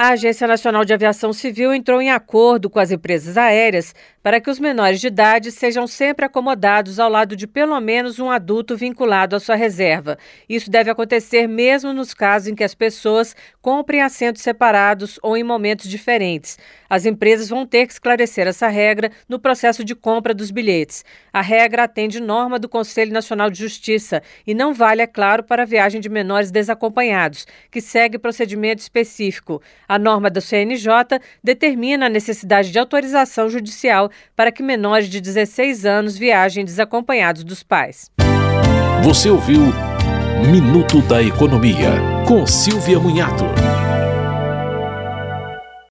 A Agência Nacional de Aviação Civil entrou em acordo com as empresas aéreas para que os menores de idade sejam sempre acomodados ao lado de pelo menos um adulto vinculado à sua reserva. Isso deve acontecer mesmo nos casos em que as pessoas comprem assentos separados ou em momentos diferentes. As empresas vão ter que esclarecer essa regra no processo de compra dos bilhetes. A regra atende norma do Conselho Nacional de Justiça e não vale, é claro, para a viagem de menores desacompanhados, que segue procedimento específico. A norma do CNJ determina a necessidade de autorização judicial para que menores de 16 anos viajem desacompanhados dos pais. Você ouviu Minuto da Economia, com Silvia Munhato.